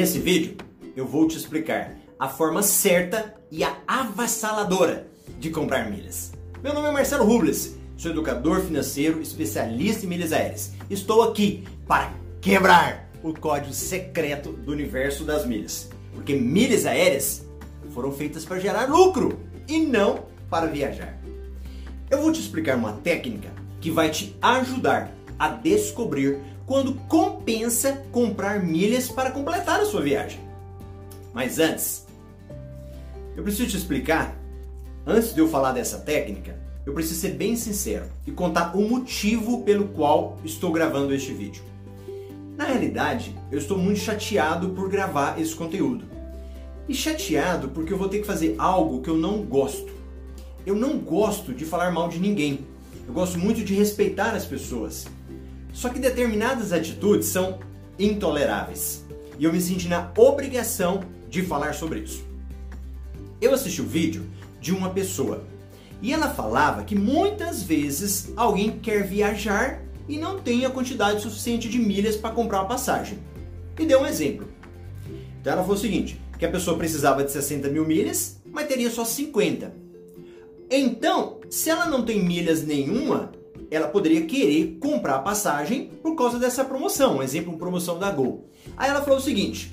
Nesse vídeo, eu vou te explicar a forma certa e a avassaladora de comprar milhas. Meu nome é Marcelo Rubles, sou educador financeiro, especialista em milhas aéreas. Estou aqui para quebrar o código secreto do universo das milhas, porque milhas aéreas foram feitas para gerar lucro e não para viajar. Eu vou te explicar uma técnica que vai te ajudar a descobrir quando compensa comprar milhas para completar a sua viagem. Mas antes, eu preciso te explicar, antes de eu falar dessa técnica, eu preciso ser bem sincero e contar o motivo pelo qual estou gravando este vídeo. Na realidade, eu estou muito chateado por gravar esse conteúdo. E chateado porque eu vou ter que fazer algo que eu não gosto. Eu não gosto de falar mal de ninguém. Eu gosto muito de respeitar as pessoas. Só que determinadas atitudes são intoleráveis. E eu me senti na obrigação de falar sobre isso. Eu assisti o vídeo de uma pessoa e ela falava que muitas vezes alguém quer viajar e não tem a quantidade suficiente de milhas para comprar uma passagem. E deu um exemplo. Então ela falou o seguinte: que a pessoa precisava de 60 mil milhas, mas teria só 50. Então, se ela não tem milhas nenhuma, ela poderia querer comprar a passagem por causa dessa promoção, um exemplo, uma promoção da Gol. Aí ela falou o seguinte,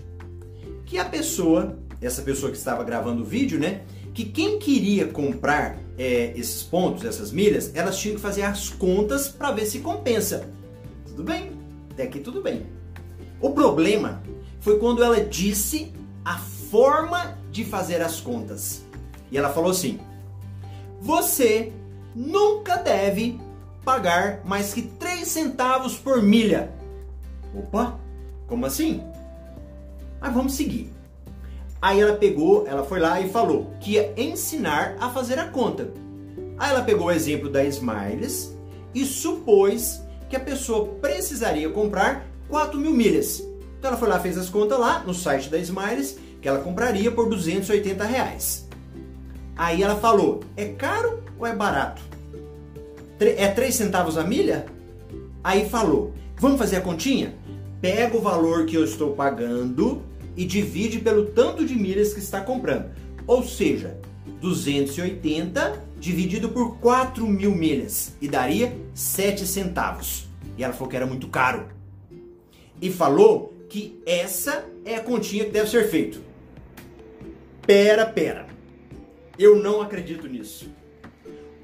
que a pessoa, essa pessoa que estava gravando o vídeo, né, que quem queria comprar é, esses pontos, essas milhas, elas tinham que fazer as contas para ver se compensa. Tudo bem? Até aqui tudo bem. O problema foi quando ela disse a forma de fazer as contas. E ela falou assim: você nunca deve pagar mais que 3 centavos por milha. Opa, como assim? Mas vamos seguir. Aí ela pegou, ela foi lá e falou que ia ensinar a fazer a conta. Aí ela pegou o exemplo da Smiles e supôs que a pessoa precisaria comprar 4 mil milhas. Então ela foi lá, fez as contas lá no site da Smiles, que ela compraria por 280 reais. Aí ela falou: é caro ou é barato? É 3 centavos a milha? Aí falou: vamos fazer a continha? Pega o valor que eu estou pagando e divide pelo tanto de milhas que está comprando. Ou seja, 280 dividido por 4 mil milhas e daria 7 centavos. E ela falou que era muito caro. E falou que essa é a continha que deve ser feita. Pera, pera. Eu não acredito nisso.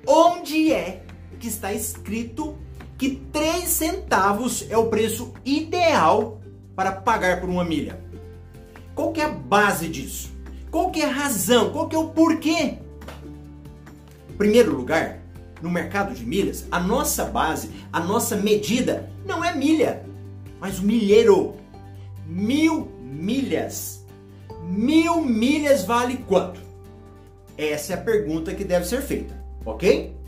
Onde é que está escrito que 3 centavos é o preço ideal para pagar por uma milha? Qual que é a base disso? Qual que é a razão? Qual que é o porquê? Em primeiro lugar, no mercado de milhas, a nossa base, a nossa medida não é milha, mas o milheiro. Mil milhas. Mil milhas vale quanto? Essa é a pergunta que deve ser feita, ok?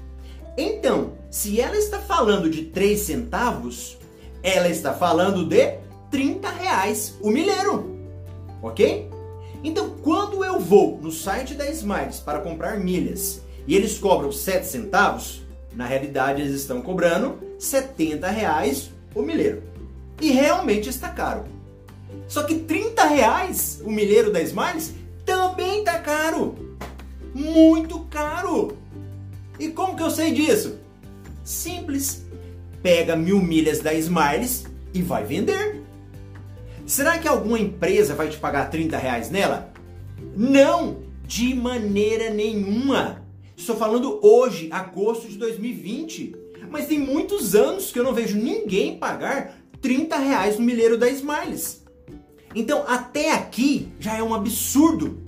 Então, se ela está falando de 3 centavos, ela está falando de 30 reais o milheiro, ok? Então, quando eu vou no site da Smiles para comprar milhas e eles cobram 7 centavos, na realidade eles estão cobrando 70 reais o milheiro. E realmente está caro. Só que 30 reais o milheiro da Smiles também está caro muito caro. E como que eu sei disso? Simples. Pega mil milhas da Smiles e vai vender. Será que alguma empresa vai te pagar 30 reais nela? Não, de maneira nenhuma. Estou falando hoje, agosto de 2020. Mas tem muitos anos que eu não vejo ninguém pagar 30 reais no milheiro da Smiles. Então, até aqui já é um absurdo.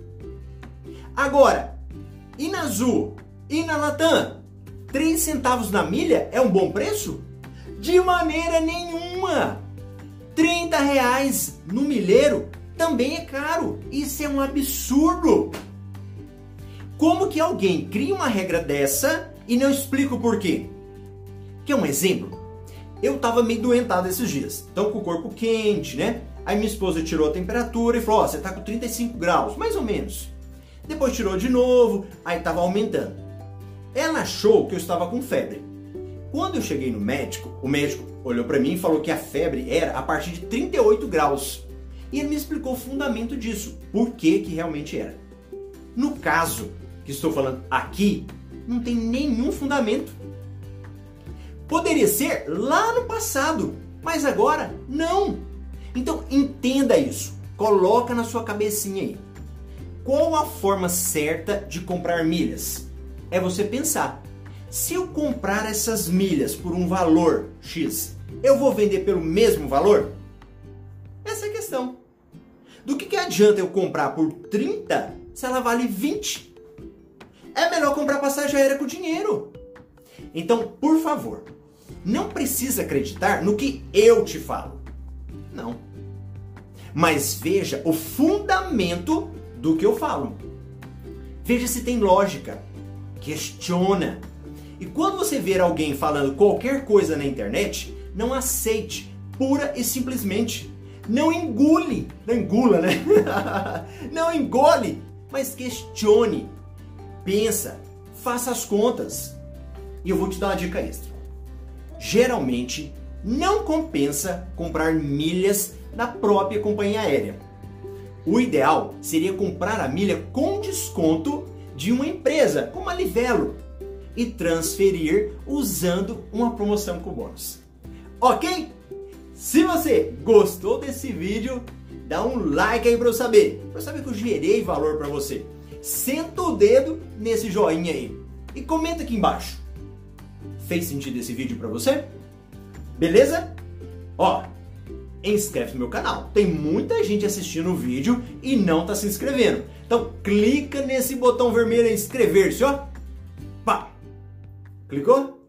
Agora, e na Azul? E na Latam? 3 centavos na milha é um bom preço? De maneira nenhuma! 30 reais no milheiro também é caro. Isso é um absurdo. Como que alguém cria uma regra dessa e não explica o porquê? Quer um exemplo? Eu tava meio doentado esses dias, então com o corpo quente, né? Aí minha esposa tirou a temperatura e falou: Ó, oh, você tá com 35 graus, mais ou menos. Depois tirou de novo, aí estava aumentando. Ela achou que eu estava com febre. Quando eu cheguei no médico, o médico olhou para mim e falou que a febre era a partir de 38 graus. E ele me explicou o fundamento disso, por que que realmente era. No caso que estou falando aqui, não tem nenhum fundamento. Poderia ser lá no passado, mas agora não. Então entenda isso, coloca na sua cabecinha aí. Qual a forma certa de comprar milhas? É você pensar: se eu comprar essas milhas por um valor X, eu vou vender pelo mesmo valor? Essa é a questão. Do que, que adianta eu comprar por 30 se ela vale 20? É melhor comprar passagem aérea com dinheiro. Então, por favor, não precisa acreditar no que eu te falo. Não. Mas veja o fundamento do que eu falo. Veja se tem lógica. Questiona. E quando você ver alguém falando qualquer coisa na internet, não aceite pura e simplesmente. Não engule, não engula, né? não engole, mas questione. Pensa, faça as contas. E eu vou te dar uma dica extra. Geralmente, não compensa comprar milhas na própria companhia aérea. O ideal seria comprar a milha com desconto de uma empresa, como a Livelo, e transferir usando uma promoção com bônus. Ok? Se você gostou desse vídeo, dá um like aí para eu saber, para eu saber que eu gerei valor para você. Senta o dedo nesse joinha aí e comenta aqui embaixo. Fez sentido esse vídeo para você? Beleza? Ó, inscreve no meu canal. Tem muita gente assistindo o vídeo e não está se inscrevendo. Então clica nesse botão vermelho inscrever-se, ó. Pá. Clicou?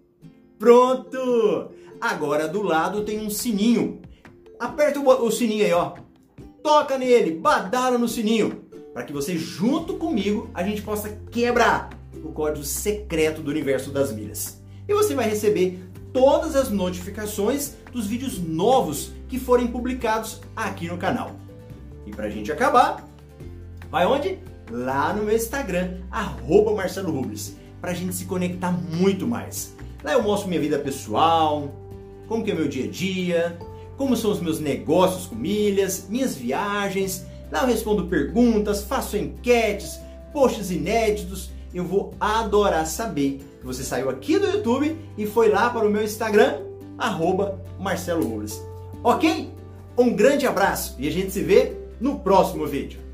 Pronto! Agora do lado tem um sininho. Aperta o, sininho aí, ó. Toca nele, badala no sininho, para que você junto comigo a gente possa quebrar o código secreto do universo das milhas. E você vai receber todas as notificações dos vídeos novos que forem publicados aqui no canal. E para a gente acabar, vai onde? Lá no meu Instagram, arroba Marcelo para a gente se conectar muito mais. Lá eu mostro minha vida pessoal, como que é meu dia a dia, como são os meus negócios com milhas, minhas viagens. Lá eu respondo perguntas, faço enquetes, posts inéditos. Eu vou adorar saber que você saiu aqui do YouTube e foi lá para o meu Instagram, arroba Marcelo. Ok? Um grande abraço e a gente se vê no próximo vídeo.